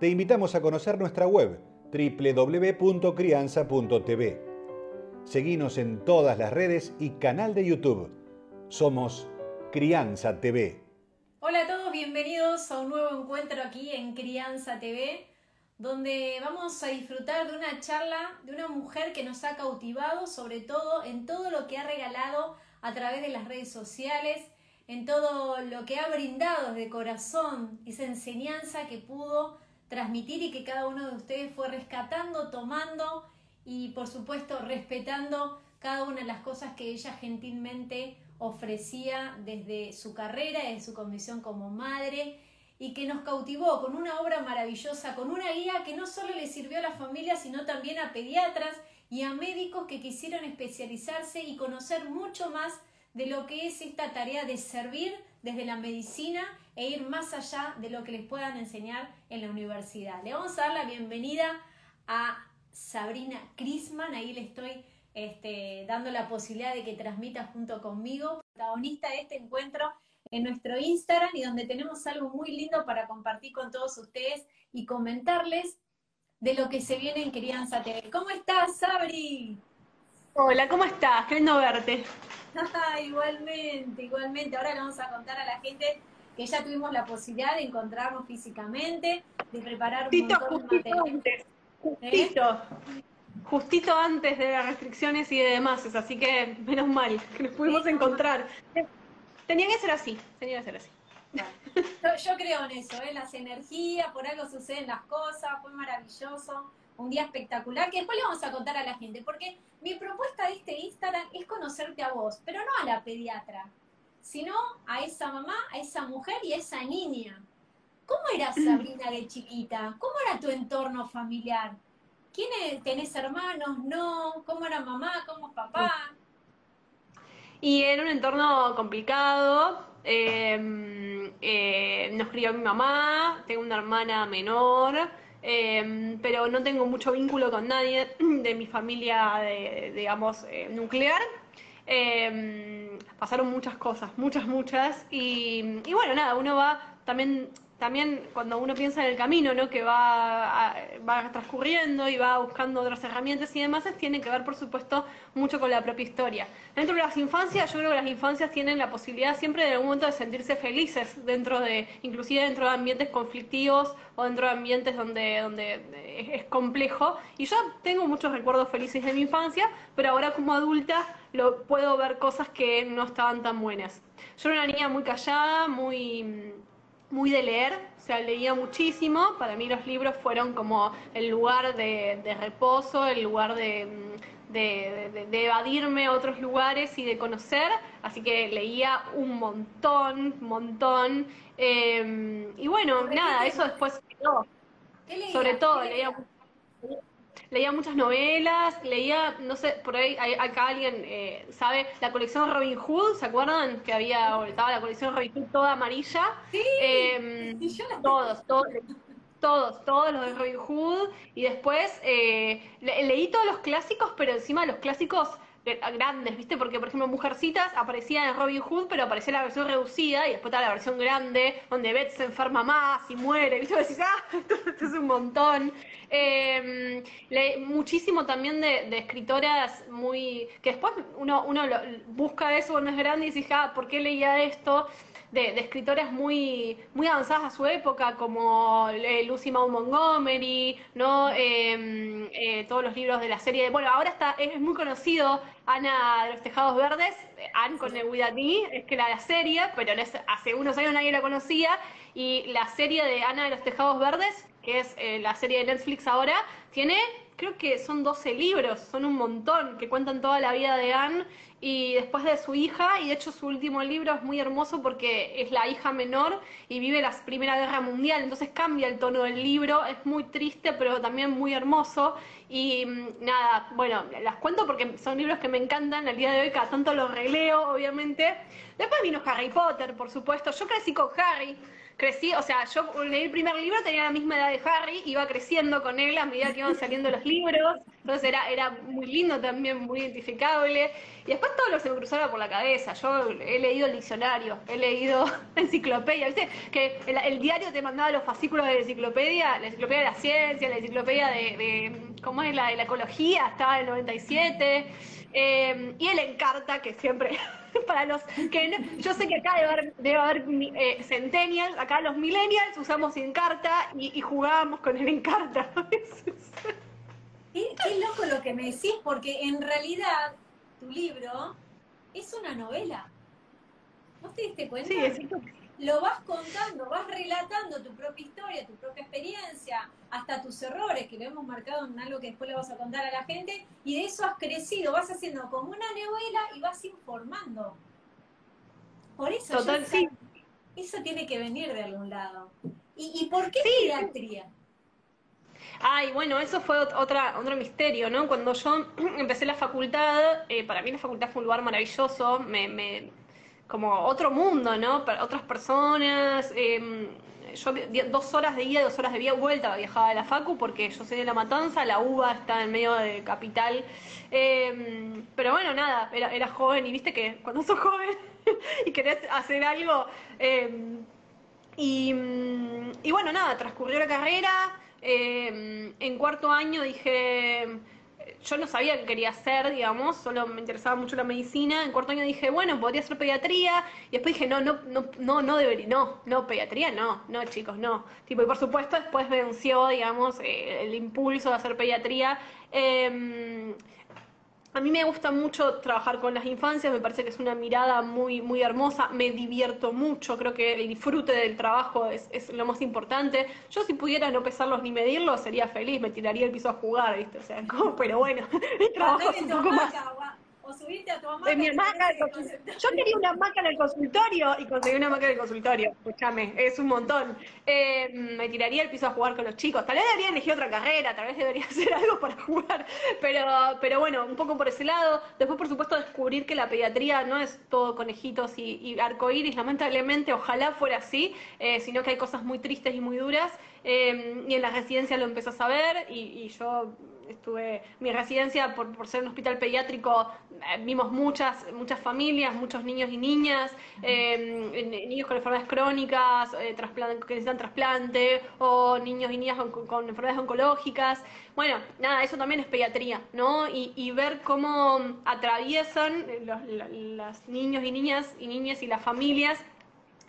te invitamos a conocer nuestra web www.crianza.tv. Seguimos en todas las redes y canal de YouTube. Somos Crianza TV. Hola a todos, bienvenidos a un nuevo encuentro aquí en Crianza TV, donde vamos a disfrutar de una charla de una mujer que nos ha cautivado, sobre todo en todo lo que ha regalado a través de las redes sociales, en todo lo que ha brindado de corazón, esa enseñanza que pudo transmitir y que cada uno de ustedes fue rescatando, tomando y por supuesto respetando cada una de las cosas que ella gentilmente ofrecía desde su carrera, desde su condición como madre y que nos cautivó con una obra maravillosa, con una guía que no solo le sirvió a la familia, sino también a pediatras y a médicos que quisieron especializarse y conocer mucho más de lo que es esta tarea de servir desde la medicina e ir más allá de lo que les puedan enseñar en la universidad. Le vamos a dar la bienvenida a Sabrina Crisman, ahí le estoy este, dando la posibilidad de que transmita junto conmigo, protagonista de este encuentro en nuestro Instagram y donde tenemos algo muy lindo para compartir con todos ustedes y comentarles de lo que se viene en Crianza TV. ¿Cómo estás, Sabri? Hola, ¿cómo estás? Qué lindo verte. igualmente, igualmente. Ahora le vamos a contar a la gente que ya tuvimos la posibilidad de encontrarnos físicamente, de preparar un montón de Antes, justito, justito antes de las restricciones y de demás, así que menos mal que nos pudimos encontrar. Tenía que ser así, tenía que ser así. Yo, creo en eso, en ¿eh? las energías, por algo suceden las cosas, fue maravilloso un día espectacular que después le vamos a contar a la gente, porque mi propuesta de este Instagram es conocerte a vos, pero no a la pediatra, sino a esa mamá, a esa mujer y a esa niña. ¿Cómo era Sabrina de chiquita? ¿Cómo era tu entorno familiar? ¿Quién tenés hermanos? No, ¿cómo era mamá? ¿Cómo papá? Y era un entorno complicado. Em, eh, nos crió mi mamá, tengo una hermana menor. Em, pero no tengo mucho vínculo con nadie de mi familia, de, digamos, eh, nuclear. Em, pasaron muchas cosas, muchas, muchas, y, y, bueno, nada, uno va también también cuando uno piensa en el camino ¿no? que va, va transcurriendo y va buscando otras herramientas y demás, tiene que ver, por supuesto, mucho con la propia historia. Dentro de las infancias, yo creo que las infancias tienen la posibilidad siempre de algún momento de sentirse felices dentro de, inclusive dentro de ambientes conflictivos o dentro de ambientes donde, donde es complejo. Y yo tengo muchos recuerdos felices de mi infancia, pero ahora como adulta lo puedo ver cosas que no estaban tan buenas. Yo era una niña muy callada, muy muy de leer, o sea, leía muchísimo. Para mí los libros fueron como el lugar de, reposo, el lugar de, evadirme a otros lugares y de conocer. Así que leía un montón, montón. Em, y bueno, nada, eso después quedó. Sobre todo, leía leía muchas novelas, leía, no sé, por ahí acá alguien eh, sabe, la colección Robin Hood, ¿se acuerdan? Que había, estaba la colección Robin Hood toda amarilla. Sí, eh, todos, todos, todos, todos los de Robin Hood. Y después eh, leí todos los clásicos, pero encima los clásicos grandes, ¿viste? Porque, por ejemplo, Mujercitas aparecía en Robin Hood, pero aparecía la versión reducida y después está la versión grande, donde Beth se enferma más y muere, ¿viste? Decís, ah, esto, es un montón. Eh, muchísimo también de, escritoras muy. que después uno, uno busca eso cuando es grande y dice, ah, ¿por qué leía esto? De, escritoras muy, muy avanzadas a su época, como eh, Lucy Maud Montgomery, ¿no? Em, eh, todos los libros de la serie. De, bueno, ahora está, es muy conocido Ana de los Tejados Verdes, Anne con el With es que la, la serie, pero hace unos años nadie la conocía, y la serie de Ana de los Tejados Verdes que es eh, la serie de Netflix ahora, tiene, creo que son 12 libros, son un montón, que cuentan toda la vida de Anne y después de su hija, y de hecho su último libro es muy hermoso porque es la hija menor y vive la Primera Guerra Mundial, entonces cambia el tono del libro, es muy triste pero también muy hermoso y mm, nada, bueno, las cuento porque son libros que me encantan, al día de hoy cada tanto los releo, obviamente. Después vino Harry Potter, por supuesto, yo crecí con Harry, crecí, o sea, yo leí el primer libro, tenía la misma edad de Harry, iba creciendo con él a medida que iban saliendo los libros, entonces era, era muy lindo también, muy identificable. Y después todo lo que se me cruzaba por la cabeza, yo he leído el diccionario, he leído enciclopedia, ¿viste? Que el, diario te mandaba los fascículos de la enciclopedia, la enciclopedia de la ciencia, la enciclopedia de, ¿cómo es? La de la ecología, estaba en el 97. Eh, y el Encarta, que siempre, para los que yo sé que acá debe haber, debe haber eh, centennials, acá los millennials usamos Encarta y, y jugábamos con el Encarta. qué, qué loco lo que me decís, porque en realidad tu libro es una novela. ¿Vos te diste cuenta? Sí, es lo vas contando, vas relatando tu propia historia, tu propia experiencia, hasta tus errores, que lo hemos marcado en algo que después le vas a contar a la gente, y de eso has crecido, vas haciendo como una novela y vas informando. Por eso Total, sí. eso tiene que venir de algún lado. ¿Y, por qué pediatría? Ay, bueno, eso fue otra, otro misterio, ¿no? Cuando yo empecé la facultad, eh, para mí la facultad fue un lugar maravilloso, me, me como otro mundo, ¿no? Otras personas. Eh, yo dos horas de ida, dos horas de vuelta viajaba a la Facu porque yo soy de La Matanza, la UBA está en medio de capital. Eh, pero bueno, nada, era, joven y viste que cuando sos joven y querés hacer algo. Eh, y, y, bueno, nada, transcurrió la carrera. En cuarto año dije yo no sabía qué quería hacer, digamos, solo me interesaba mucho la medicina. En cuarto año dije, bueno, podría hacer pediatría. Y después dije, no, no, no, no, no debería, no, no, pediatría, no, no, chicos, no. Tipo, y por supuesto después venció, digamos, eh, el impulso de hacer pediatría. Eh, a mí me gusta mucho trabajar con las infancias, me parece que es una mirada muy, muy hermosa, me divierto mucho, creo que el disfrute del trabajo es, es lo más importante. Yo si pudiera no pesarlos ni medirlos, sería feliz, me tiraría el piso a jugar, ¿viste? O sea, pero bueno, el trabajo es un poco más subirte a tu hamaca. mi hamaca Yo quería una hamaca en el consultorio y conseguí una hamaca en el consultorio. Escúchame, es un montón. Eh, me tiraría el piso a jugar con los chicos. Tal vez debería elegir otra carrera, tal vez debería hacer algo para jugar. Pero, pero bueno, un poco por ese lado. Después, por supuesto, descubrir que la pediatría no es todo conejitos y, y arcoíris. Lamentablemente, ojalá fuera así, eh, sino que hay cosas muy tristes y muy duras. Eh, y en la residencia lo empezó a saber y, y yo estuve, mi residencia por, por ser un hospital pediátrico, eh, vimos muchas, muchas familias, muchos niños y niñas, eh, niños con enfermedades crónicas, eh, que necesitan trasplante, o niños y niñas con, enfermedades oncológicas. Bueno, nada, eso también es pediatría, ¿no? Y, ver cómo atraviesan los, niños y niñas y niñas y las familias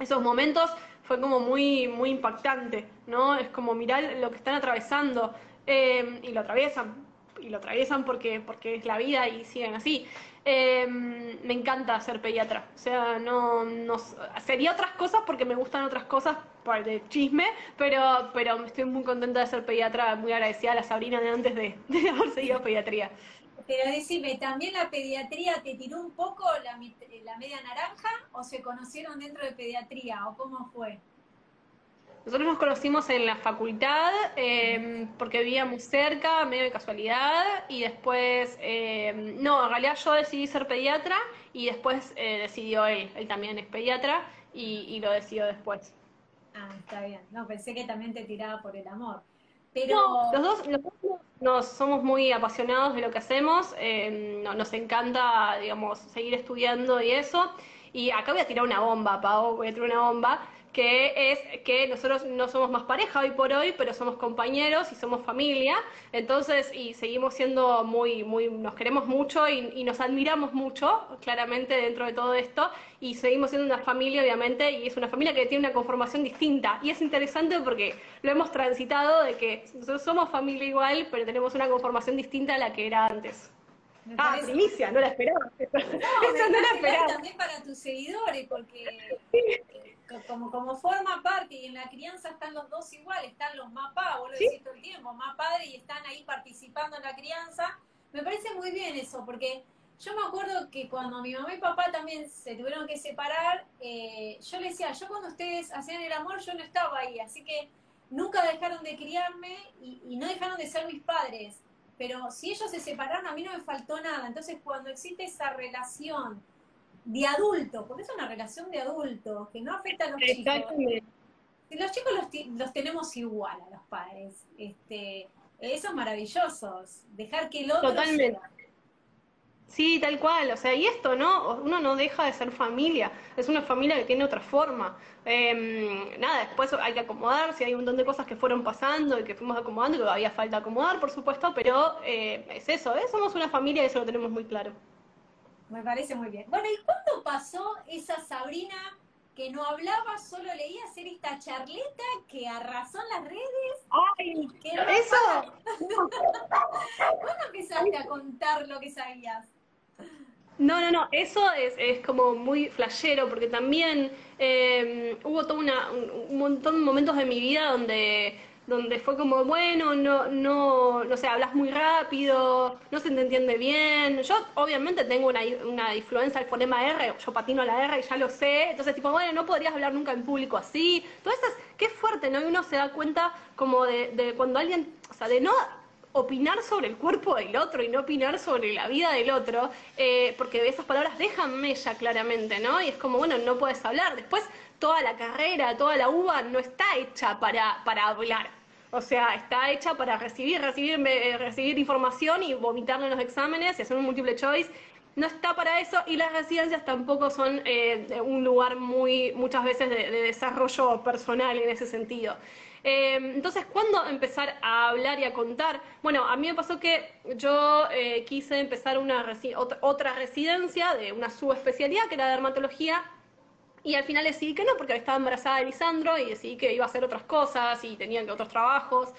esos momentos fue como muy, muy impactante, ¿no? Es como mirar lo que están atravesando. Em, y lo atraviesan, y lo atraviesan porque, porque es la vida y siguen así. Em, me encanta ser pediatra, o sea, no, no sería otras cosas porque me gustan otras cosas para de chisme, pero, pero estoy muy contenta de ser pediatra, muy agradecida a la Sabrina de antes de, de haber seguido pediatría. Pero decime, ¿también la pediatría te tiró un poco la, la media naranja o se conocieron dentro de pediatría o cómo fue? Nosotros nos conocimos en la facultad em, porque vivíamos cerca, medio de casualidad, y después, em, no, en realidad yo decidí ser pediatra y después eh, decidió él, él también es pediatra y, lo decidió después. Ah, está bien. No, pensé que también te tiraba por el amor. Pero... No, los dos, los nos somos muy apasionados de lo que hacemos, em, nos encanta, digamos, seguir estudiando y eso. Y acá voy a tirar una bomba, Pau, voy a tirar una bomba que es que nosotros no somos más pareja hoy por hoy, pero somos compañeros y somos familia, entonces, y seguimos siendo muy, muy, nos queremos mucho y, nos admiramos mucho, claramente, dentro de todo esto, y seguimos siendo una familia, obviamente, y es una familia que tiene una conformación distinta, y es interesante porque lo hemos transitado de que nosotros somos familia igual, pero tenemos una conformación distinta a la que era antes. ah, primicia, no la esperaba. No, no la esperaba. También para tus seguidores, porque como, como forma parte y en la crianza están los dos iguales, están los más papás, vos lo decís todo el tiempo, más padre y están ahí participando en la crianza. Me parece muy bien eso, porque yo me acuerdo que cuando mi mamá y papá también se tuvieron que separar, eh, yo le decía, yo cuando ustedes hacían el amor, yo no estaba ahí, así que nunca dejaron de criarme y, y no dejaron de ser mis padres. Pero si ellos se separaron, a mí no me faltó nada. Entonces, cuando existe esa relación de adulto, porque es una relación de adultos que no afecta a los chicos. Los chicos los, tenemos igual a los padres. Este, eso es maravilloso, dejar que el otro. Totalmente. Sí, tal cual, o sea, y esto, ¿no? Uno no deja de ser familia, es una familia que tiene otra forma. Em, nada, después hay que acomodarse, hay un montón de cosas que fueron pasando y que fuimos acomodando, que todavía falta acomodar, por supuesto, pero eh, es eso, ¿eh? Somos una familia y eso lo tenemos muy claro. Me parece muy bien. Bueno, ¿y cuándo pasó esa Sabrina que no hablaba, solo leía hacer esta charleta que arrasó en las redes? ¡Ay! ¡Eso! ¿Cuándo empezaste a contar lo que sabías? No, no, no, eso es, es como muy flashero, porque también eh, hubo todo una, un montón de momentos de mi vida donde donde fue como, bueno, no, no, no sé, hablas muy rápido, no se te entiende bien. Yo obviamente tengo una, una influencia al fonema R, yo patino la R y ya lo sé, entonces tipo, bueno, no podrías hablar nunca en público así. Todo eso es, qué fuerte, ¿no? Y uno se da cuenta como de, de cuando alguien, o sea, de no opinar sobre el cuerpo del otro y no opinar sobre la vida del otro, eh, porque esas palabras dejan mella claramente, ¿no? Y es como, bueno, no puedes hablar. Después, toda la carrera, toda la uva no está hecha para, para hablar. O sea, está hecha para recibir, recibir, eh, recibir información y vomitarlo en los exámenes y hacer un múltiple choice. No está para eso y las residencias tampoco son eh, un lugar muy, muchas veces de, desarrollo personal en ese sentido. Eh, entonces, ¿cuándo empezar a hablar y a contar? Bueno, a mí me pasó que yo quise empezar una otra, otra residencia de una subespecialidad que era dermatología y al final decidí que no, porque estaba embarazada de Lisandro y decidí que iba a hacer otras cosas y tenía que otros trabajos.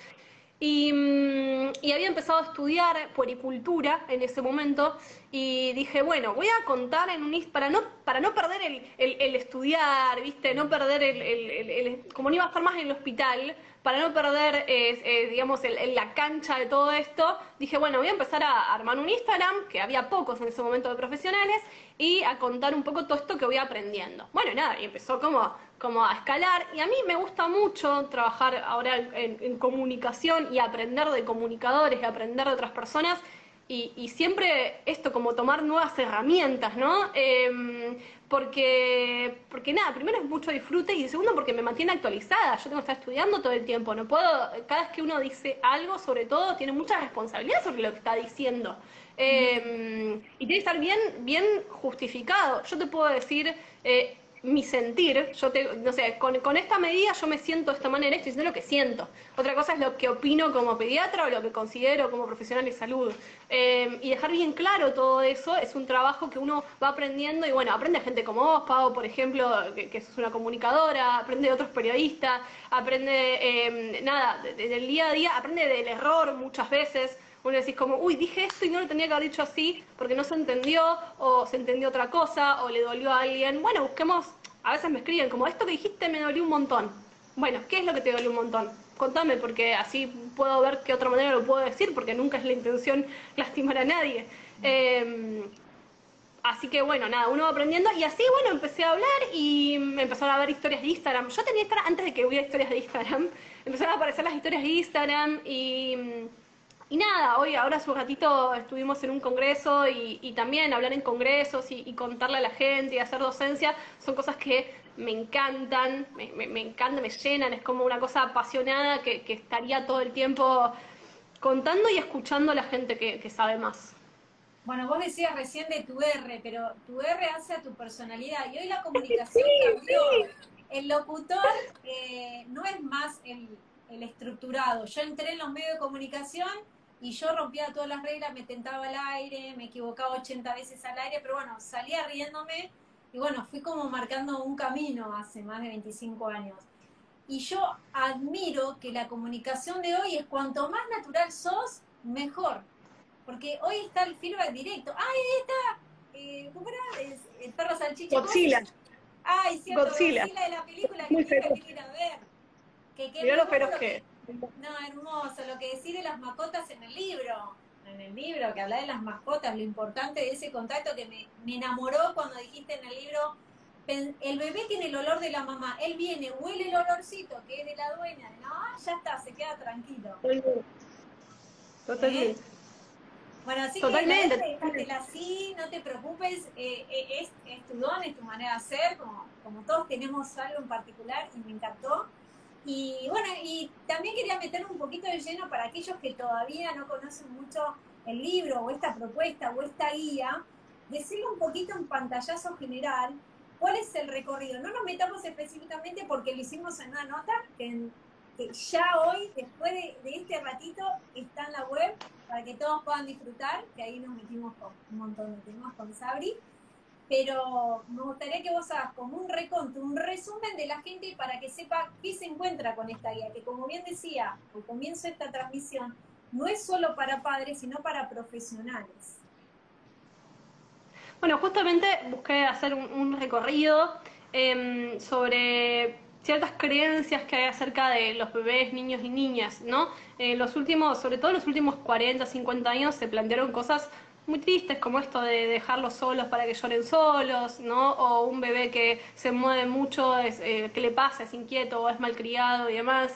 Y, mm, y, había empezado a estudiar puericultura en ese momento y dije, bueno, voy a contar en un para no para no perder el, el, estudiar, ¿viste? No perder el, el, como no iba a estar más en el hospital, para no perder, eh, eh, digamos, la cancha de todo esto, dije, bueno, voy a empezar a armar un Instagram, que había pocos en ese momento de profesionales, y a contar un poco todo esto que voy aprendiendo. Bueno, nada, y empezó como, como a escalar, y a mí me gusta mucho trabajar ahora en, comunicación y aprender de comunicadores y aprender de otras personas, y, siempre esto, como tomar nuevas herramientas, ¿no? Em, porque, porque nada, primero es mucho disfrute y segundo porque me mantiene actualizada. Yo tengo que estar estudiando todo el tiempo. No puedo, cada vez que uno dice algo, sobre todo, tiene mucha responsabilidad sobre lo que está diciendo. Eh, y tiene que estar bien, bien justificado. Yo te puedo decir, eh, mi sentir, yo te, no sé, con, con, esta medida yo me siento de esta manera, estoy diciendo lo que siento. Otra cosa es lo que opino como pediatra o lo que considero como profesional de salud. Eh, y dejar bien claro todo eso es un trabajo que uno va aprendiendo y bueno, aprende gente como vos, Pau, por ejemplo, que, que sos una comunicadora, aprende de otros periodistas, aprende, eh, nada, del día a día, aprende del error muchas veces uno decís como, uy, dije esto y no lo tenía que haber dicho así porque no se entendió o se entendió otra cosa o le dolió a alguien. Bueno, busquemos, a veces me escriben como, esto que dijiste me dolió un montón. Bueno, ¿qué es lo que te dolió un montón? Contame porque así puedo ver qué otra manera lo puedo decir porque nunca es la intención lastimar a nadie. Em, así que bueno, nada, uno va aprendiendo y así, bueno, empecé a hablar y me empezaron a ver historias de Instagram. Yo tenía Instagram antes de que hubiera historias de Instagram. Empezaron a aparecer las historias de Instagram y y nada, hoy, ahora hace un ratito estuvimos en un congreso y, también hablar en congresos y, contarle a la gente y hacer docencia son cosas que me encantan, me, me, encantan, me llenan, es como una cosa apasionada que, estaría todo el tiempo contando y escuchando a la gente que, sabe más. Bueno, vos decías recién de tu R, pero tu R hace a tu personalidad y hoy la comunicación cambió. El locutor eh, no es más el, el estructurado. Yo entré en los medios de comunicación y yo rompía todas las reglas, me tentaba al aire, me equivocaba 80 veces al aire, pero bueno, salía riéndome y bueno, fui como marcando un camino hace más de 25 años. Y yo admiro que la comunicación de hoy es cuanto más natural sos, mejor. Porque hoy está el feedback directo. ¡Ah, ahí está! Eh, ¿Cómo era? El perro salchicha. Godzilla. Ay, cierto, Godzilla. Godzilla de la película que Muy ir a ver. Que, que Mirá lo feroz que. No, hermoso, lo que decís de las mascotas en el libro. En el libro, que habla de las mascotas, lo importante de ese contacto que me, me enamoró cuando dijiste en el libro, el bebé tiene el olor de la mamá, él viene, huele el olorcito que es de la dueña, no, ya está, se queda tranquilo. Totalmente. Bueno, así Totalmente. que así, no te preocupes, eh, eh, es, es tu don, es tu manera de ser, como, como todos tenemos algo en particular y me encantó. Y bueno, y también quería meter un poquito de lleno para aquellos que todavía no conocen mucho el libro o esta propuesta o esta guía, decirle un poquito en pantallazo general cuál es el recorrido. No nos metamos específicamente porque lo hicimos en una nota que, ya hoy, después de, de este ratito, está en la web para que todos puedan disfrutar, que ahí nos metimos con un montón de temas con Sabri. Pero me gustaría que vos hagas como un reconto, un resumen de la gente para que sepa qué se encuentra con esta guía, que como bien decía al comienzo de esta transmisión, no es solo para padres, sino para profesionales. Bueno, justamente busqué hacer un, recorrido em, sobre ciertas creencias que hay acerca de los bebés, niños y niñas, ¿no? En los últimos, sobre todo en los últimos 40, 50 años, se plantearon cosas muy tristes como esto de dejarlos solos para que lloren solos, ¿no? O un bebé que se mueve mucho, es, eh, ¿qué le pasa? Es inquieto o es malcriado y demás.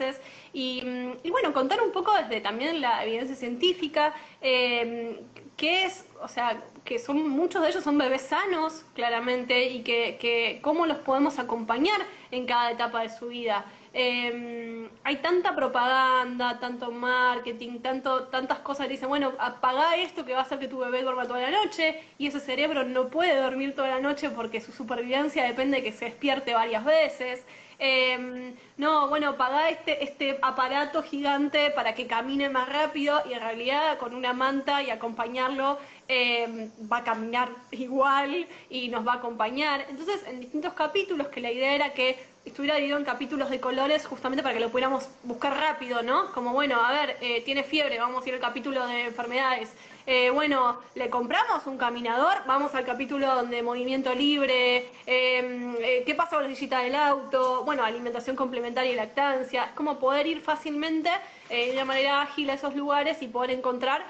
y, mm, y bueno, contar un poco desde también la evidencia científica, eh, qué es, o sea, que son muchos de ellos son bebés sanos, claramente, y que, que cómo los podemos acompañar en cada etapa de su vida. Eh, hay tanta propaganda, tanto marketing, tantas cosas que dicen, bueno, apaga esto que va a hacer que tu bebé duerma toda la noche y ese cerebro no puede dormir toda la noche porque su supervivencia depende de que se despierte varias veces. Eh, no, bueno, paga este, este aparato gigante para que camine más rápido y en realidad con una manta y acompañarlo eh, va a caminar igual y nos va a acompañar. Entonces, en distintos capítulos, que la idea era que estuviera dividido en capítulos de colores justamente para que lo pudiéramos buscar rápido, ¿no? Como, bueno, a ver, eh, tiene fiebre, vamos a ir al capítulo de enfermedades. Eh, bueno, le compramos un caminador, vamos al capítulo donde movimiento libre, eh, eh, qué pasa con la sillita del auto, bueno, alimentación complementaria y lactancia, es como poder ir fácilmente eh, de una manera ágil a esos lugares y poder encontrar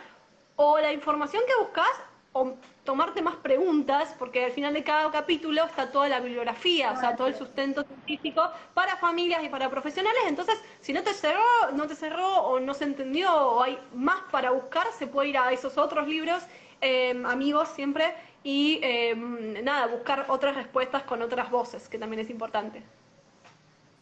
o la información que buscas tomarte más preguntas, porque al final de cada capítulo está toda la bibliografía, o sea, todo el sustento científico para familias y para profesionales. Entonces, si no te cerró, no te cerró o no se entendió o hay más para buscar, se puede ir a esos otros libros, eh, amigos siempre, y eh, nada, buscar otras respuestas con otras voces, que también es importante.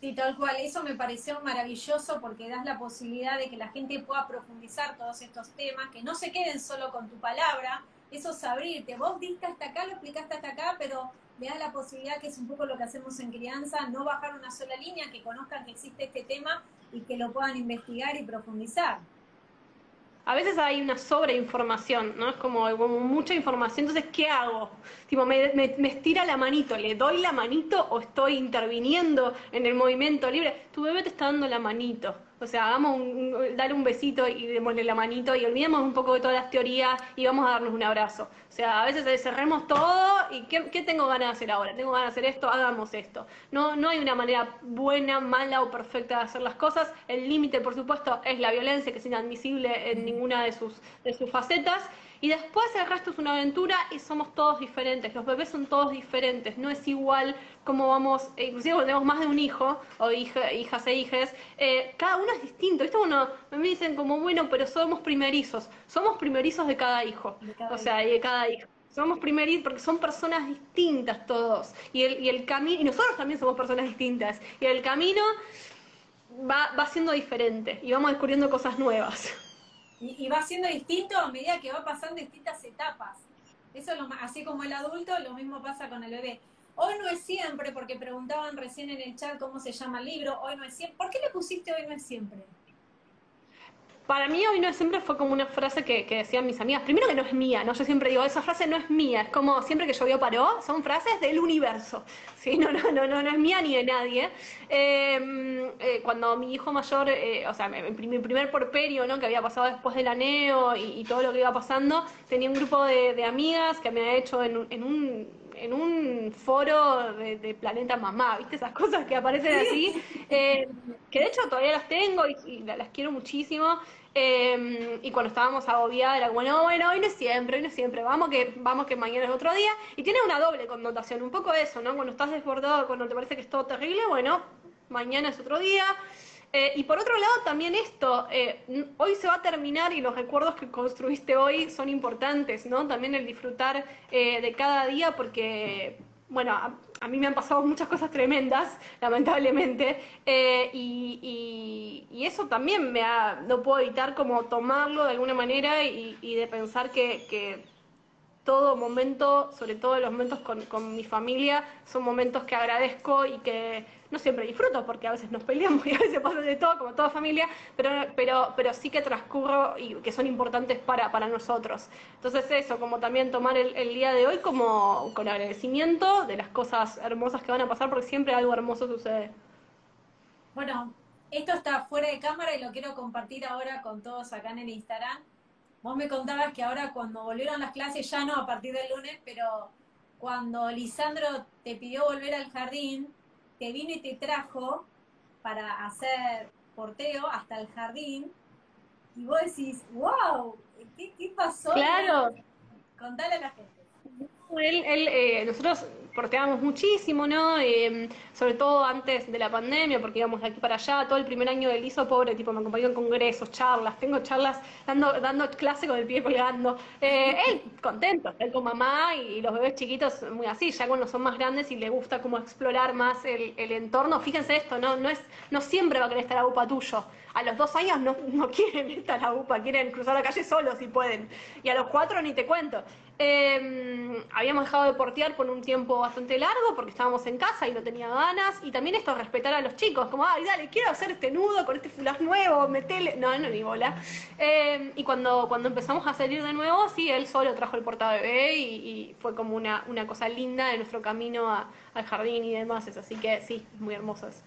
Sí, tal cual. Eso me pareció maravilloso porque das la posibilidad de que la gente pueda profundizar todos estos temas, que no se queden solo con tu palabra. Eso es abrirte. Vos diste hasta acá, lo explicaste hasta acá, pero le das la posibilidad, que es un poco lo que hacemos en crianza, no bajar una sola línea, que conozcan que existe este tema y que lo puedan investigar y profundizar. A veces hay una sobreinformación, ¿no? Es como, como mucha información, entonces, ¿qué hago? Tipo, me, me, me estira la manito, ¿le doy la manito o estoy interviniendo en el movimiento libre? Tu bebé te está dando la manito. O sea, hagamos un, dale un besito y démosle la manito y olvidemos un poco de todas las teorías y vamos a darnos un abrazo. O sea, a veces cerremos todo y ¿qué, qué tengo ganas de hacer ahora? Tengo ganas de hacer esto, hagamos esto. No, no hay una manera buena, mala o perfecta de hacer las cosas. El límite, por supuesto, es la violencia, que es inadmisible en ninguna de sus, de sus facetas. Y después el resto es una aventura y somos todos diferentes. Los bebés son todos diferentes. No es igual cómo vamos, eh, inclusive cuando tenemos más de un hijo o hija- hijas e hijes, eh, cada uno es distinto. ¿Viste? Uno, me dicen como, bueno, pero somos primerizos. Somos primerizos de cada hijo. De cada o sea, y de cada hijo. Somos primerizos porque son personas distintas todos. Y el, y el camino, y nosotros también somos personas distintas. Y el camino va, va siendo diferente y vamos descubriendo cosas nuevas. Y, va siendo distinto a medida que va pasando distintas etapas. Eso es lo así como el adulto, lo mismo pasa con el bebé. Hoy no es siempre, porque preguntaban recién en el chat cómo se llama el libro, hoy no es siempre. ¿Por qué le pusiste hoy no es siempre? Para mí hoy no es siempre fue como una frase que, que decían mis amigas. Primero que no es mía, ¿no? Yo siempre digo, esa frase no es mía. Es como siempre que llovió paró, son frases del universo. ¿sí? No, no, no, no, no es mía ni de nadie. Eh, eh, cuando mi hijo mayor, eh, o sea, mi, mi primer porperio, ¿no? Que había pasado después del aneo y, y todo lo que iba pasando, tenía un grupo de, de amigas que me había hecho en, en un en un foro de, Planeta Mamá, ¿viste? Esas cosas que aparecen así, eh, que de hecho todavía las tengo y, las quiero muchísimo. Eh, y cuando estábamos agobiadas era como, no, bueno, hoy no es siempre, hoy no es siempre, vamos que, vamos que mañana es otro día. Y tiene una doble connotación, un poco eso, ¿no? Cuando estás desbordado, cuando te parece que es todo terrible, bueno, mañana es otro día. Eh, y por otro lado, también esto, eh, hoy se va a terminar y los recuerdos que construiste hoy son importantes, ¿no? También el disfrutar eh, de cada día porque, bueno, a, mí me han pasado muchas cosas tremendas, lamentablemente, y, eso también me ha, no puedo evitar como tomarlo de alguna manera y, de pensar que, todo momento, sobre todo los momentos con, con mi familia, son momentos que agradezco y que no siempre disfruto porque a veces nos peleamos y a veces pasa de todo, como toda familia, pero, pero, pero sí que transcurro y que son importantes para, para nosotros. Entonces eso, como también tomar el, día de hoy como con agradecimiento de las cosas hermosas que van a pasar porque siempre algo hermoso sucede. Bueno, esto está fuera de cámara y lo quiero compartir ahora con todos acá en el Instagram. Vos me contabas que ahora cuando volvieron las clases, ya no a partir del lunes, pero cuando Lisandro te pidió volver al jardín, te vino y te trajo para hacer porteo hasta el jardín, y vos decís, wow, ¿qué, pasó? Claro. Contale a la gente. Él, él eh, nosotros porteábamos muchísimo, ¿no? Eh, sobre todo antes de la pandemia, porque íbamos de aquí para allá, todo el primer año del ISO, pobre, tipo, me acompañó en congresos, charlas, tengo charlas dando, dando clase con el pie colgando. Eh, él contento, él con mamá y, los bebés chiquitos muy así, ya cuando son más grandes y le gusta como explorar más el, el entorno. Fíjense esto, ¿no? No, es, no siempre va a querer estar a tuyo. A los dos años no, no quieren estar a UPA, quieren cruzar la calle solos si pueden. Y a los cuatro ni te cuento. Eh, habíamos dejado de portear por un tiempo bastante largo porque estábamos en casa y no tenía ganas. Y también esto, respetar a los chicos, como, ay, dale, quiero hacer este nudo con este flash nuevo, metele. No, no, ni bola. Eh, y cuando, cuando empezamos a salir de nuevo, sí, él solo trajo el porta bebé y, fue como una, una cosa linda de nuestro camino al jardín y demás. Así que sí, muy hermosas.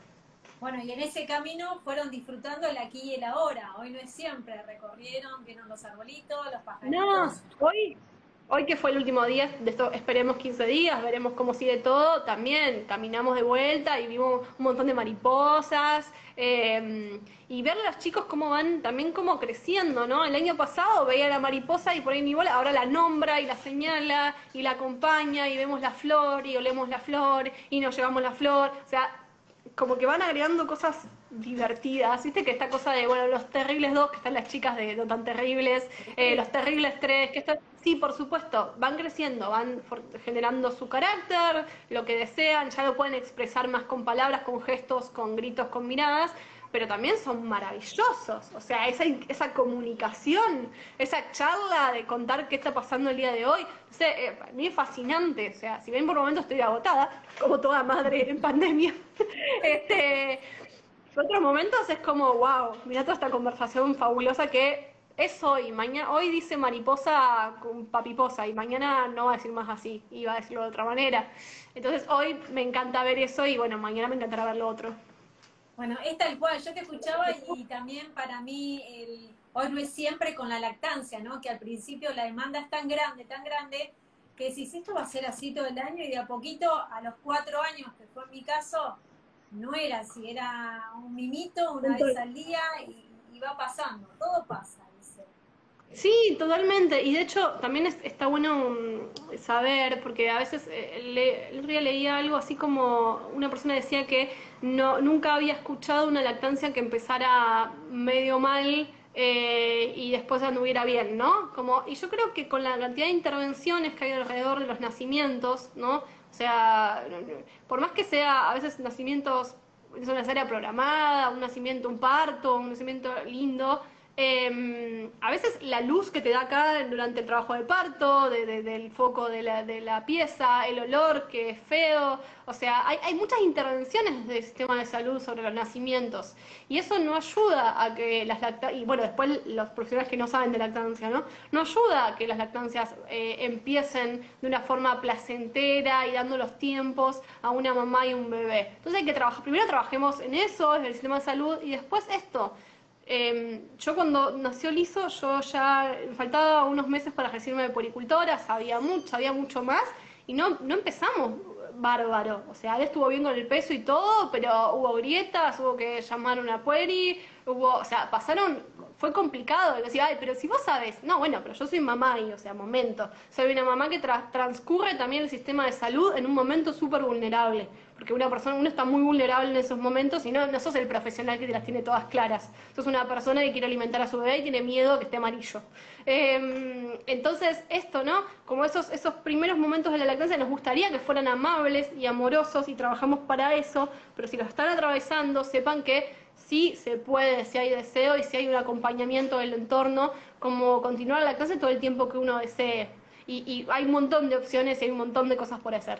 Bueno, y en ese camino fueron disfrutando el aquí y el ahora. Hoy no es siempre. Recorrieron, vieron los arbolitos, los pajaritos. No, hoy Hoy que fue el último día, de esto esperemos 15 días, veremos cómo sigue todo, también caminamos de vuelta y vimos un montón de mariposas eh, y ver a los chicos cómo van también como creciendo, ¿no? El año pasado veía la mariposa y por ahí mi bola, ahora la nombra y la señala y la acompaña y vemos la flor y olemos la flor y nos llevamos la flor, o sea, como que van agregando cosas divertidas, viste que esta cosa de, bueno, los terribles dos, que están las chicas de no tan terribles, eh, los terribles tres, que están, sí, por supuesto, van creciendo, van generando su carácter, lo que desean, ya lo pueden expresar más con palabras, con gestos, con gritos, con miradas, pero también son maravillosos, o sea, esa, comunicación, esa charla de contar qué está pasando el día de hoy, o sea, eh, mí es fascinante, o sea, si bien por momentos estoy agotada, como toda madre en pandemia, este otros momentos es como, wow, mira toda esta conversación fabulosa que es hoy, mañana, hoy dice mariposa con papiposa y mañana no va a decir más así, y va a decirlo de otra manera. Entonces hoy me encanta ver eso y bueno, mañana me encantará ver lo otro. Bueno, es tal cual, yo te escuchaba y también para mí el, hoy no es siempre con la lactancia, ¿no? Que al principio la demanda es tan grande, tan grande, que si esto va a ser así todo el año y de a poquito, a los cuatro años, que fue mi caso, no era así, era un mimito una vez al día y, va pasando, todo pasa. Sí, totalmente. Y de hecho también está bueno mm, saber, porque a veces eh, leía algo así como una persona decía que no nunca había escuchado una lactancia que empezara medio mal eh, y después anduviera bien, ¿no? Como, y yo creo que con la cantidad de intervenciones que hay alrededor de los nacimientos, ¿no? O sea, por más que sea a veces nacimientos, es una serie programada, un nacimiento, un parto, un nacimiento lindo, eh, a veces la luz que te da acá durante el trabajo de parto, del foco de la, de la, pieza, el olor que es feo, o sea, hay, hay, muchas intervenciones del sistema de salud sobre los nacimientos y eso no ayuda a que las lactancias, y bueno, después los profesionales que no saben de lactancia, ¿no? No ayuda a que las lactancias eh, empiecen de una forma placentera y dando los tiempos a una mamá y un bebé. Entonces hay que trabajar, primero trabajemos en eso, en el sistema de salud y después esto Em, yo cuando nació Liso, yo ya faltaba unos meses para recibirme de policultora, sabía mucho, sabía mucho más y no, no empezamos bárbaro. O sea, él estuvo bien con el peso y todo, pero hubo grietas, hubo que llamar a una query, hubo, o sea, pasaron, fue complicado. Y decía, ay, pero si vos sabes, no, bueno, pero yo soy mamá y, o sea, momento. Soy una mamá que transcurre también el sistema de salud en un momento súper vulnerable porque una persona, uno está muy vulnerable en esos momentos y no, no sos el profesional que te las tiene todas claras. Sos una persona que quiere alimentar a su bebé y tiene miedo que esté amarillo. Em, entonces, esto, ¿no? Como esos, esos primeros momentos de la lactancia nos gustaría que fueran amables y amorosos y trabajamos para eso, pero si lo están atravesando, sepan que sí se puede, si hay deseo y si hay un acompañamiento del entorno, como continuar la clase todo el tiempo que uno desee. Y, y hay un montón de opciones y hay un montón de cosas por hacer.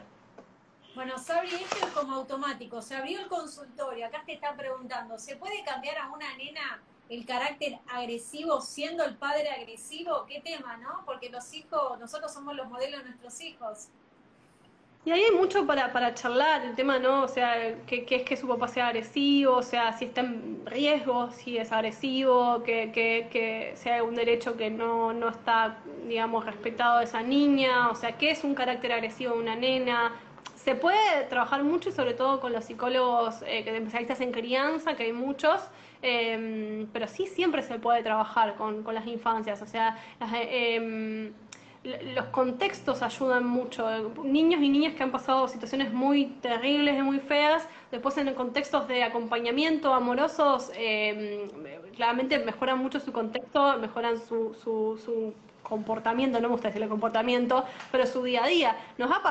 Bueno, Sabri, esto es como automático. Se abrió el consultorio. Acá te están preguntando, ¿se puede cambiar a una nena el carácter agresivo siendo el padre agresivo? ¿Qué tema, no? Porque los hijos, nosotros somos los modelos de nuestros hijos. Y ahí hay mucho para, para charlar, el tema, ¿no? O sea, ¿qué, es que su papá sea agresivo? O sea, si está en riesgo, si es agresivo, que, que, sea un derecho que no, no está, digamos, respetado de esa niña. O sea, ¿qué es un carácter agresivo de una nena? Se puede trabajar mucho y sobre todo con los psicólogos eh, especialistas en crianza, que hay muchos, em, pero sí siempre se puede trabajar con, con las infancias, o sea, em, los contextos ayudan mucho. Niños y niñas que han pasado situaciones muy terribles y muy feas, después en contextos de acompañamiento amorosos, em, claramente mejoran mucho su contexto, mejoran su, su, su comportamiento, no me gusta decir el comportamiento, pero su día a día. Nos ha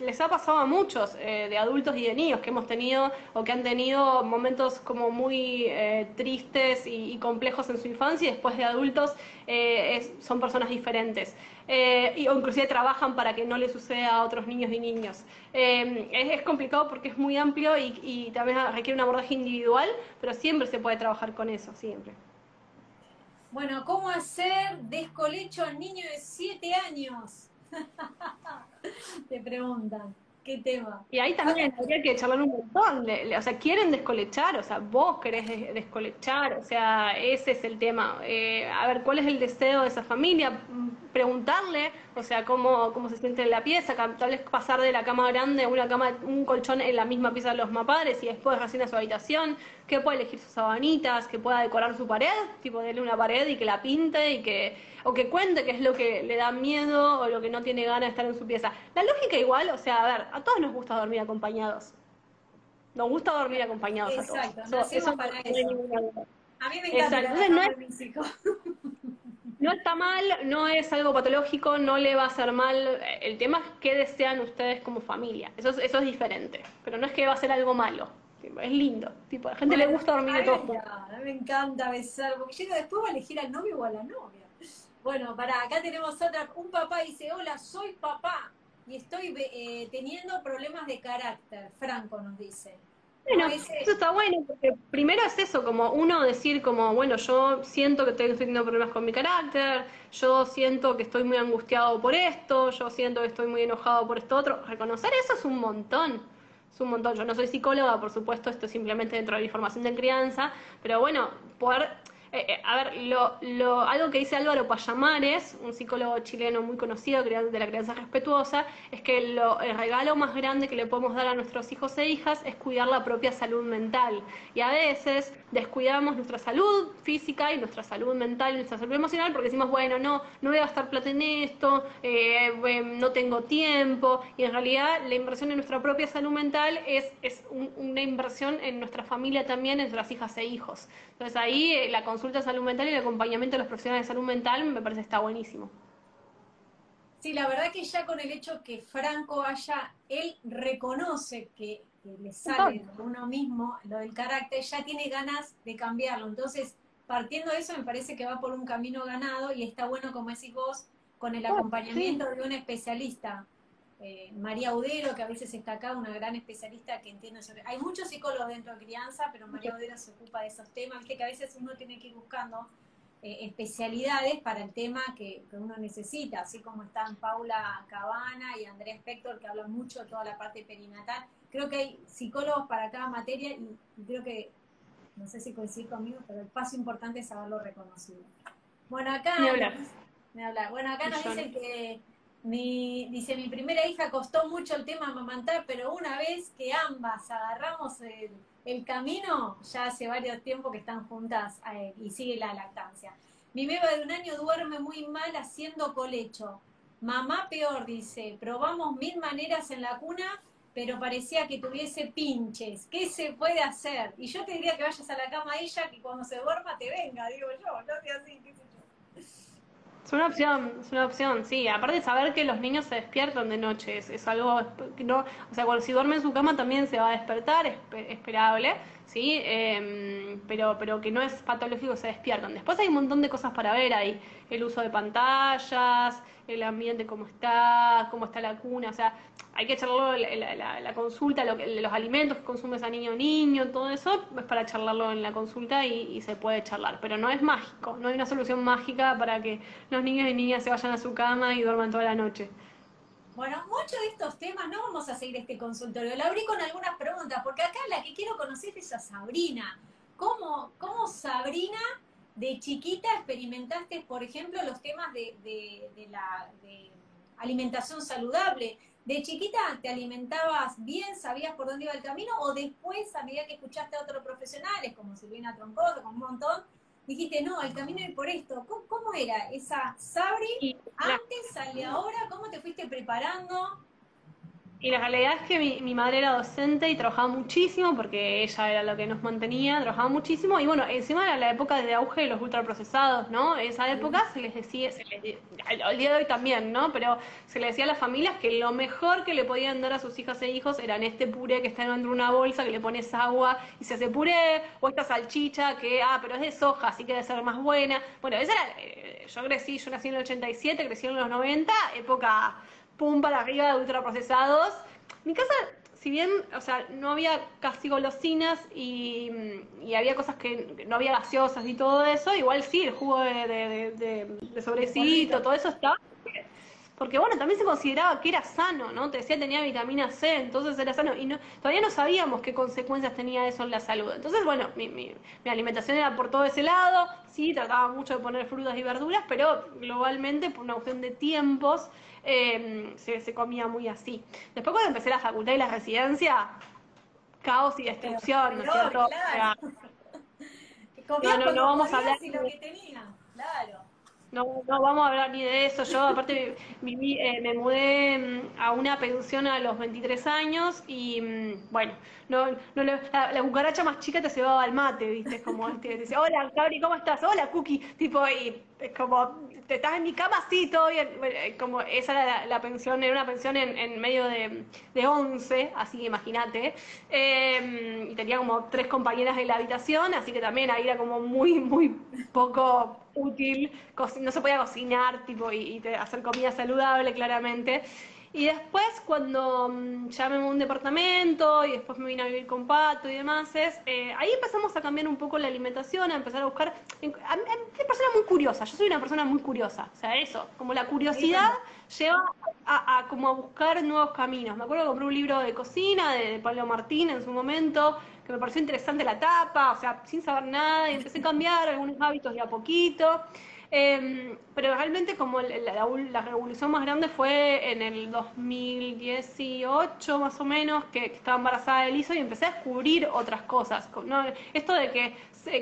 les ha pasado a muchos eh, de adultos y de niños que hemos tenido o que han tenido momentos como muy eh, tristes y, complejos en su infancia y después de adultos eh, son personas diferentes. y, o inclusive trabajan para que no le suceda a otros niños y niños. Es, complicado porque es muy amplio y, y también requiere un abordaje individual, pero siempre se puede trabajar con eso, siempre. Bueno, ¿cómo hacer descolecho al niño de 7 años? Te preguntan. ¿Qué tema? Y ahí también habría que charlar un montón. o sea, quieren descolechar, o sea, vos querés descolechar, o sea, ese es el tema. Eh, a ver, ¿cuál es el deseo de esa familia? Preguntarle, o sea, cómo, cómo se siente en la pieza, tal vez pasar de la cama grande a una cama, un colchón en la misma pieza de los mapares y después recién a su habitación, que pueda elegir sus sabanitas, que pueda decorar su pared, tipo darle una pared y que la pinte y que o que cuente qué es lo que le da miedo o lo que no tiene ganas de estar en su pieza. La lógica igual, o sea, a ver, a todos nos gusta dormir acompañados. Nos gusta dormir acompañados Exacto, a todos. eso, para eso. A mí me encanta Entonces, no es. No está mal, no es algo patológico, no le va a hacer mal. El tema es qué desean ustedes como familia. Eso es, eso es diferente. Pero no es que va a ser algo malo. Es lindo. Tipo, a la gente le gusta dormir de todo. A mí me encanta besar, porque llega después va a elegir al novio o a la novia. Bueno, para acá tenemos otra. Un papá dice, hola, soy papá y estoy eh, teniendo problemas de carácter. Franco nos dice. Bueno, eso está bueno, porque primero es eso, como uno decir como, bueno, yo siento que estoy teniendo problemas con mi carácter, yo siento que estoy muy angustiado por esto, yo siento que estoy muy enojado por esto otro. Reconocer eso es un montón, es un montón. Yo no soy psicóloga, por supuesto, esto es simplemente dentro de la información de crianza, pero bueno, poder eh, eh, a ver, lo, lo, algo que dice Álvaro Payamares, un psicólogo chileno muy conocido de la crianza respetuosa, es que lo, el regalo más grande que le podemos dar a nuestros hijos e hijas es cuidar la propia salud mental. Y a veces descuidamos nuestra salud física y nuestra salud mental y nuestra salud emocional porque decimos, bueno, no, no voy a gastar plata en esto, eh, no tengo tiempo. Y en realidad la inversión en nuestra propia salud mental es, es una inversión en nuestra familia también, en nuestras hijas e hijos. Entonces ahí la consulta de salud mental y el acompañamiento de los profesionales de salud mental me parece que está buenísimo. Sí, la verdad que ya con el hecho que Franco haya, él reconoce que, le sale de uno mismo lo del carácter, ya tiene ganas de cambiarlo. Entonces, partiendo de eso, me parece que va por un camino ganado y está bueno, como decís vos, con el oh, acompañamiento de un especialista. Eh, María Udero, que a veces está acá, una gran especialista que entiende sobre... Hay muchos psicólogos dentro de crianza, pero María Udero se ocupa de esos temas, que a veces uno tiene que ir buscando eh, especialidades para el tema que, uno necesita, así como están Paula Cabana y Andrea Spector, que hablan mucho de toda la parte perinatal. Creo que hay psicólogos para cada materia y, creo que, no sé si coincide conmigo, pero el paso importante es haberlo reconocido. Bueno, acá... Me Bueno, acá nos dicen que Mi, dice, mi primera hija costó mucho el tema amamantar, pero una vez que ambas agarramos el, el camino, ya hace varios tiempos que están juntas eh, y sigue la lactancia. Mi beba de un año duerme muy mal haciendo colecho. Mamá peor, dice, probamos mil maneras en la cuna, pero parecía que tuviese pinches. ¿Qué se puede hacer? Y yo te diría que vayas a la cama a ella, que cuando se duerma te venga, digo yo, no sé así. Es una opción, es una opción, sí. Aparte de saber que los niños se despiertan de noche, es, algo que no, o sea, si duerme en su cama también se va a despertar, es esperable, sí, em, pero, pero que no es patológico se despiertan. Después hay un montón de cosas para ver, hay el uso de pantallas, el ambiente cómo está, cómo está la cuna, o sea, hay que charlarlo la, la, consulta, lo los alimentos que consume esa niño o niño, todo eso es para charlarlo en la consulta y, se puede charlar, pero no es mágico, no hay una solución mágica para que los niños y niñas se vayan a su cama y duerman toda la noche. Bueno, muchos de estos temas no vamos a seguir este consultorio. Lo abrí con algunas preguntas, porque acá la que quiero conocer es a Sabrina. ¿Cómo, cómo Sabrina de chiquita experimentaste, por ejemplo, los temas de, la alimentación saludable? ¿De chiquita te alimentabas bien, sabías por dónde iba el camino o después, a medida que escuchaste a otros profesionales, como Silvina Troncoso, como un montón, dijiste, no, el camino es por esto? ¿Cómo, era esa Sabri antes, sale ahora? ¿Cómo te fuiste preparando? Y la realidad es que mi, madre era docente y trabajaba muchísimo, porque ella era lo que nos mantenía, trabajaba muchísimo. Y bueno, encima era la época de auge de los ultraprocesados, ¿no? Esa época se les decía, se les, al día de hoy también, ¿no? Pero se les decía a las familias que lo mejor que le podían dar a sus hijas e hijos eran este puré que está dentro de una bolsa, que le pones agua y se hace puré, o esta salchicha que, ah, pero es de soja, así que debe ser más buena. Bueno, esa era, eh, yo crecí, yo nací en el 87, crecí en los 90, época pum para arriba de ultraprocesados. Mi casa, si bien, o sea, no había casi golosinas y, había cosas que no había gaseosas y todo eso, igual sí, el jugo de, de, sobrecito, todo eso estaba. Porque bueno, también se consideraba que era sano, ¿no? Te decía tenía vitamina C, entonces era sano. Y no, todavía no sabíamos qué consecuencias tenía eso en la salud. Entonces, bueno, mi, mi, mi alimentación era por todo ese lado. Sí, trataba mucho de poner frutas y verduras, pero globalmente, por una cuestión de tiempos, Em, se, comía muy así. Después cuando empecé la facultad y la residencia, caos y destrucción, ¿no es cierto? no, no, no vamos a hablar. Lo que tenía, claro. No, no vamos a hablar ni de eso. Yo, aparte, eh, me mudé mm, a una pensión a los 23 años y, mm, bueno, no, no la, cucaracha más chica te llevaba al mate, ¿viste? Como te decía, hola, Gabri, ¿cómo estás? Hola, Cookie. Tipo, y es como, ¿te estás en mi cama? Sí, todo. Eh, como esa era la, pensión, era una pensión en, medio de, de 11, así que imagínate. Eh, y tenía como tres compañeras en la habitación, así que también ahí era como muy, muy poco útil, no se podía cocinar tipo, y, hacer comida saludable claramente. Y después, cuando mm, ya me mudé a un departamento y después me vine a vivir con Pato y demás, es, eh, ahí empezamos a cambiar un poco la alimentación, a empezar a buscar. A, a, persona muy curiosa, yo soy una persona muy curiosa, o sea, eso, como la curiosidad lleva a, como a buscar nuevos caminos. Me acuerdo que compré un libro de cocina de Pablo Martín en su momento, que me pareció interesante la tapa, o sea, sin saber nada, y empecé a cambiar algunos hábitos de a poquito. Em, pero realmente como la, revolución más grande fue en el 2018 más o menos, que, estaba embarazada de Liso y empecé a descubrir otras cosas. Esto de que,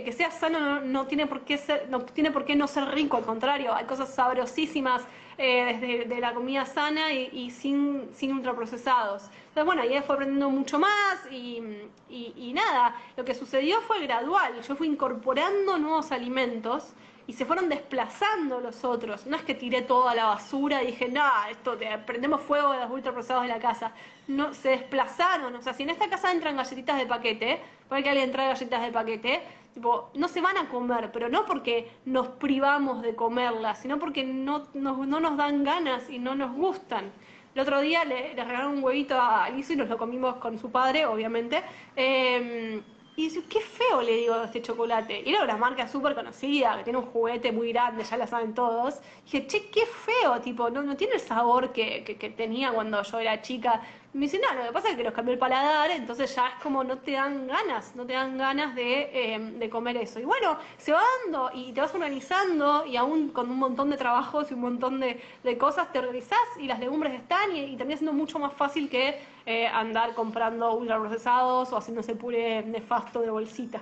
que sea sano no, tiene por qué ser, no tiene por qué no ser rico, al contrario, hay cosas sabrosísimas eh, desde de la comida sana y, sin, sin ultraprocesados. Entonces, bueno, ahí fue aprendiendo mucho más y, y, nada, lo que sucedió fue gradual. Yo fui incorporando nuevos alimentos y se fueron desplazando los otros. No es que tiré toda la basura y dije, no, esto te prendemos fuego de los ultraprocesados de la casa. No, se desplazaron. O sea, si en esta casa entran galletitas de paquete, puede que alguien trae galletitas de paquete, tipo, no se van a comer, pero no porque nos privamos de comerlas, sino porque no, no, no nos dan ganas y no nos gustan. El otro día le, le regalaron un huevito a Aliso y nos lo comimos con su padre, obviamente. Eh, y dice, qué feo le digo este chocolate. Y era una marca súper conocida, que tiene un juguete muy grande, ya la saben todos. Y dije, che, qué feo, tipo, no, tiene el sabor que, que, tenía cuando yo era chica. Me dice, no, lo que pasa es que los cambió el paladar, entonces ya es como no te dan ganas, no te dan ganas de, eh, de comer eso. Y bueno, se va dando y te vas organizando y aún con un montón de trabajos y un montón de, de cosas te organizás y las legumbres están y, y termina siendo mucho más fácil que eh, andar comprando ultraprocesados o haciendo ese puré nefasto de bolsita.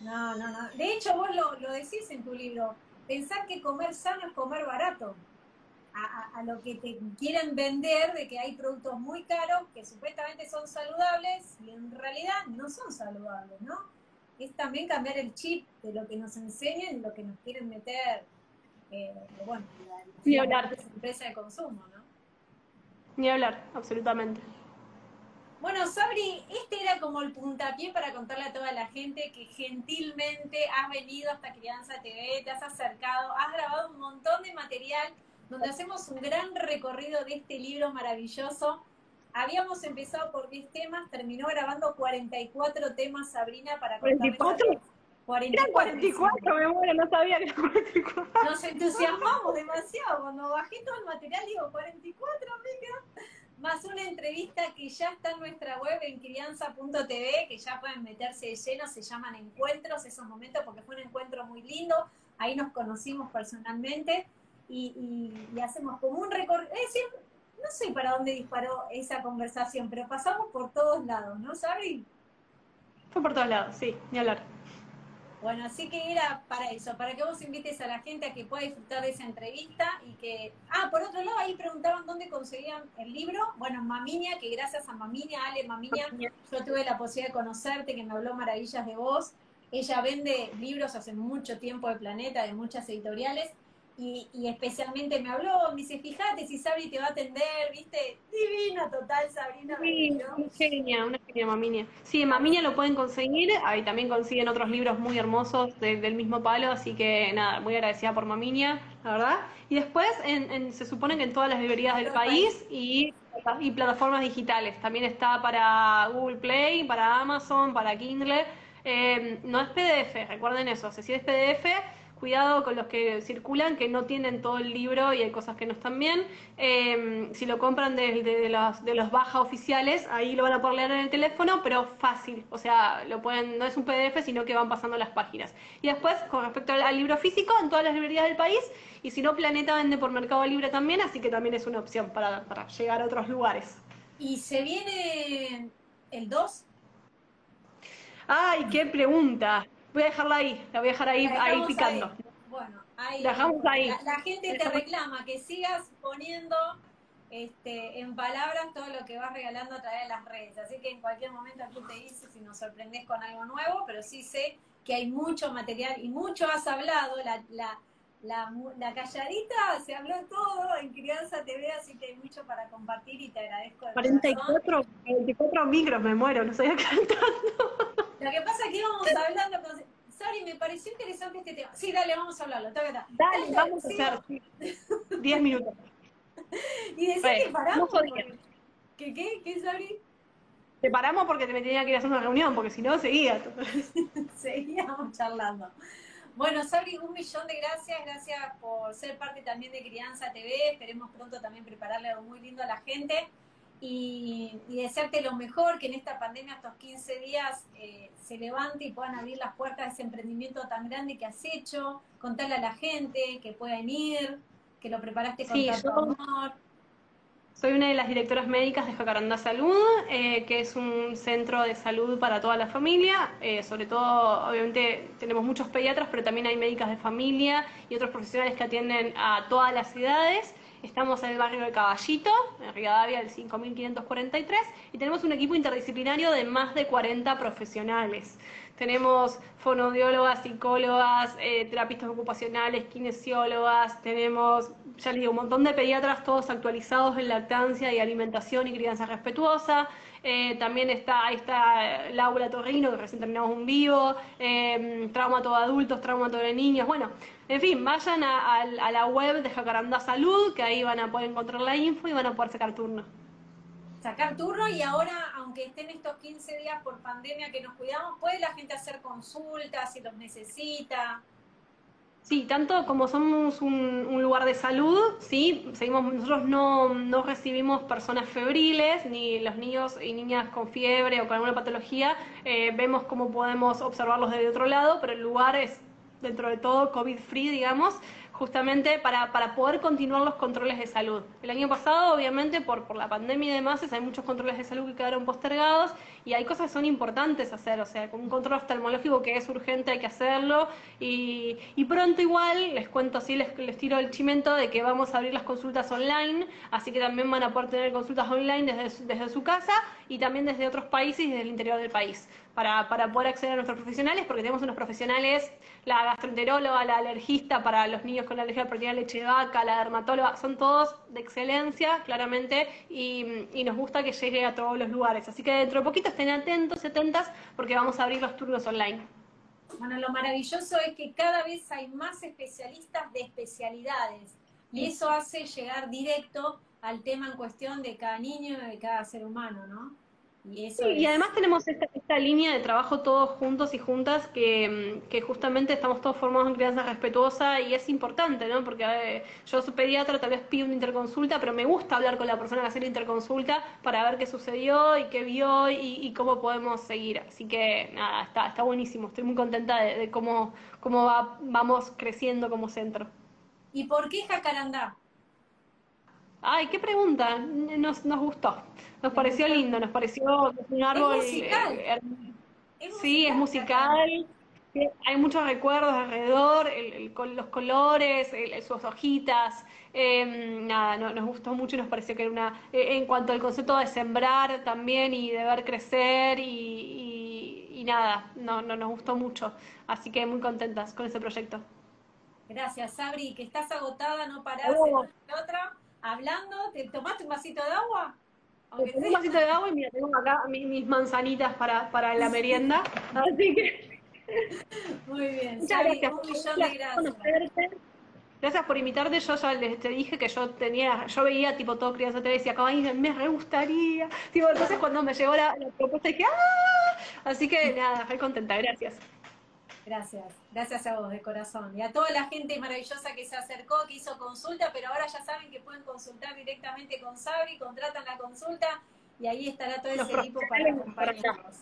No, no, no. De hecho, vos lo, lo decís en tu libro. Pensar que comer sano es comer barato a, a, lo que te quieren vender de que hay productos muy caros que supuestamente son saludables y en realidad no son saludables, ¿no? Es también cambiar el chip de lo que nos enseñan lo que nos quieren meter, eh, bueno, la, la, la empresa de consumo, ¿no? Ni hablar, absolutamente. Bueno, Sabri, este era como el puntapié para contarle a toda la gente que gentilmente has venido hasta Crianza TV, te has acercado, has grabado un montón de material donde hacemos un gran recorrido de este libro maravilloso. Habíamos empezado por 10 temas, terminó grabando 44 temas, Sabrina, para contarles. ¿44? 44, 44 me muero, no sabía que era 44. Nos entusiasmamos demasiado. Cuando bajé todo el material, digo, 44, amiga. Más una entrevista que ya está en nuestra web en crianza.tv, que ya pueden meterse de lleno, se llaman encuentros esos momentos, porque fue un encuentro muy lindo. Ahí nos conocimos personalmente y, y, y hacemos como un recorrido. Es decir, no sé para dónde disparó esa conversación, pero pasamos por todos lados, ¿no, Sabri? Fue por todos lados, sí, ni hablar. Bueno, así que era para eso, para que vos invites a la gente a que pueda disfrutar de esa entrevista y que... Ah, por otro lado, ahí preguntaban dónde conseguían el libro. Bueno, Maminia, que gracias a Maminia, Ale Maminia, yo tuve la posibilidad de conocerte, que me habló maravillas de vos. Ella vende libros hace mucho tiempo de Planeta, de muchas editoriales, y, y, especialmente me habló, me dice, fíjate si Sabri te va a atender, viste, divina total Sabrina. Sí, una genia, una genia Maminia. Sí, en lo pueden conseguir, ahí también consiguen otros libros muy hermosos de, del mismo palo, así que nada, muy agradecida por Maminia, la verdad. Y después en, en, se supone que en todas las librerías del país y, y plataformas digitales, también está para Google Play, para Amazon, para Kindle. Eh, no es PDF, recuerden eso, si es PDF cuidado con los que circulan, que no tienen todo el libro y hay cosas que no están bien. Eh, si lo compran de, de, de, los, de los baja oficiales, ahí lo van a poder leer en el teléfono, pero fácil. O sea, lo pueden, no es un PDF, sino que van pasando las páginas. Y después, con respecto al, al libro físico, en todas las librerías del país, y si no, Planeta vende por Mercado Libre también, así que también es una opción para, para llegar a otros lugares. ¿Y se viene el 2? Ay, qué pregunta. Voy a dejarla ahí, la voy a dejar ahí, ahí picando. Ahí. Bueno, ahí. Dejamos ahí. La, la gente te reclama que sigas poniendo este, en palabras todo lo que vas regalando a través de las redes. Así que en cualquier momento aquí te dice si nos sorprendes con algo nuevo, pero sí sé que hay mucho material y mucho has hablado. La, la, la, la calladita se habló todo en Crianza TV, así que hay mucho para compartir y te agradezco. De 44, 44 micros, me muero, no sabía cantando. Lo que pasa es que íbamos hablando con... Sari, me pareció interesante este tema. Sí, dale, vamos a hablarlo. Dale, dale, dale vamos sí. a hacer 10 minutos. y decir que paramos. Porque... ¿Qué, qué, qué, Sari? Te paramos porque te me tenía que ir a hacer una reunión, porque si no, seguía. Seguíamos charlando. Bueno, Sabri, un millón de gracias. Gracias por ser parte también de Crianza TV. Esperemos pronto también prepararle algo muy lindo a la gente y, y, desearte lo mejor, que en esta pandemia estos 15 días eh, se levante y puedan abrir las puertas de ese emprendimiento tan grande que has hecho, contarle a la gente que puedan ir, que lo preparaste con sí, tanto amor. Soy una de las directoras médicas de Jacaranda Salud, eh, que es un centro de salud para toda la familia. Eh, sobre todo, obviamente, tenemos muchos pediatras, pero también hay médicas de familia y otros profesionales que atienden a todas las edades. Estamos en el barrio de Caballito, en Rivadavia, el 5543, y tenemos un equipo interdisciplinario de más de 40 profesionales. Tenemos fonoaudiólogas, psicólogas, eh, terapistas ocupacionales, kinesiólogas, tenemos, ya les digo, un montón de pediatras, todos actualizados en lactancia y alimentación y crianza respetuosa. Eh, también está, ahí está Laura Torrino, que recién terminamos un vivo, eh, traumato de adultos, traumato de niños, bueno, en fin, vayan a, a, a, la web de Jacaranda Salud, que ahí van a poder encontrar la info y van a poder sacar turno. Sacar turno y ahora, aunque estén estos 15 días por pandemia que nos cuidamos, ¿puede la gente hacer consultas si los necesita? Sí, tanto como somos un, lugar de salud, sí, seguimos, nosotros no, no, recibimos personas febriles, ni los niños y niñas con fiebre o con alguna patología, eh, vemos cómo podemos observarlos desde otro lado, pero el lugar es dentro de todo COVID-free, digamos, justamente para, para, poder continuar los controles de salud. El año pasado, obviamente, por, por la pandemia y demás, hay muchos controles de salud que quedaron postergados y hay cosas que son importantes hacer, o sea, un control oftalmológico que es urgente hay que hacerlo y, y pronto igual, les cuento así, les, les tiro el chimento de que vamos a abrir las consultas online, así que también van a poder tener consultas online desde, desde su casa y también desde otros países y desde el interior del país para, para poder acceder a nuestros profesionales, porque tenemos unos profesionales, la gastroenteróloga, la alergista para los niños con alergia a la proteína de leche de vaca, la dermatóloga, son todos de excelencia, claramente, y, y, nos gusta que llegue a todos los lugares. Así que dentro de poquito estén atentos, atentas, porque vamos a abrir los turnos online. Bueno, lo maravilloso es que cada vez hay más especialistas de especialidades, y eso hace llegar directo al tema en cuestión de cada niño y de cada ser humano, ¿no? Y, además tenemos esta, línea de trabajo todos juntos y juntas que, justamente estamos todos formados en crianza respetuosa y es importante, ¿no? Porque eh, yo soy pediatra, tal vez pido una interconsulta, pero me gusta hablar con la persona que hace la interconsulta para ver qué sucedió y qué vio y, cómo podemos seguir. Así que nada, está, está buenísimo. Estoy muy contenta de, cómo, cómo vamos creciendo como centro. ¿Y por qué Jacarandá? Ay, qué pregunta. Nos, nos gustó. Nos pareció lindo, nos pareció un árbol. Es musical. Eh, sí, es musical. Hay muchos recuerdos alrededor, los colores, sus hojitas. Em, nada, nos gustó mucho y nos pareció que era una. Eh, en cuanto al concepto de sembrar también y de ver crecer y, nada, no, no, nos gustó mucho. Así que muy contentas con ese proyecto. Gracias, Sabri, que estás agotada, no parás en otra hablando, ¿te tomaste un vasito de agua? Un vasito de agua y mira, tengo acá mis, manzanitas para, para la merienda, así que... Muy bien, Muchas gracias. un millón de gracias. Gracias por invitarte, yo ya les te dije que yo tenía, yo veía tipo todo crianza y decía, me re gustaría, tipo, entonces cuando me llegó la, la propuesta dije, ¡ah! Así que nada, estoy contenta, gracias. Gracias, gracias a vos de corazón. Y a toda la gente maravillosa que se acercó, que hizo consulta, pero ahora ya saben que pueden consultar directamente con Sabri, contratan la consulta y ahí estará todo ese equipo para acompañarnos.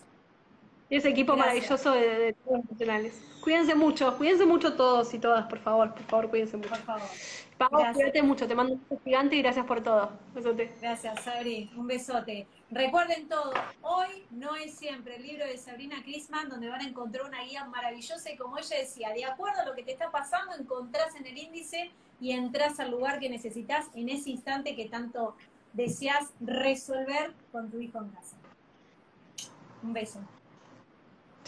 Ese equipo maravilloso de, todos los profesionales. Cuídense mucho, cuídense mucho todos y todas, por favor, por favor, cuídense mucho. Por favor. Pau, cuídate mucho, te mando un beso gigante y gracias por todo. Besote. Gracias, Sabri, un besote. Recuerden todo, hoy no es siempre el libro de Sabrina Crisman, donde van a encontrar una guía maravillosa y como ella decía, de acuerdo a lo que te está pasando, encontrás en el índice y entras al lugar que necesitas en ese instante que tanto deseas resolver con tu hijo en casa. Un beso.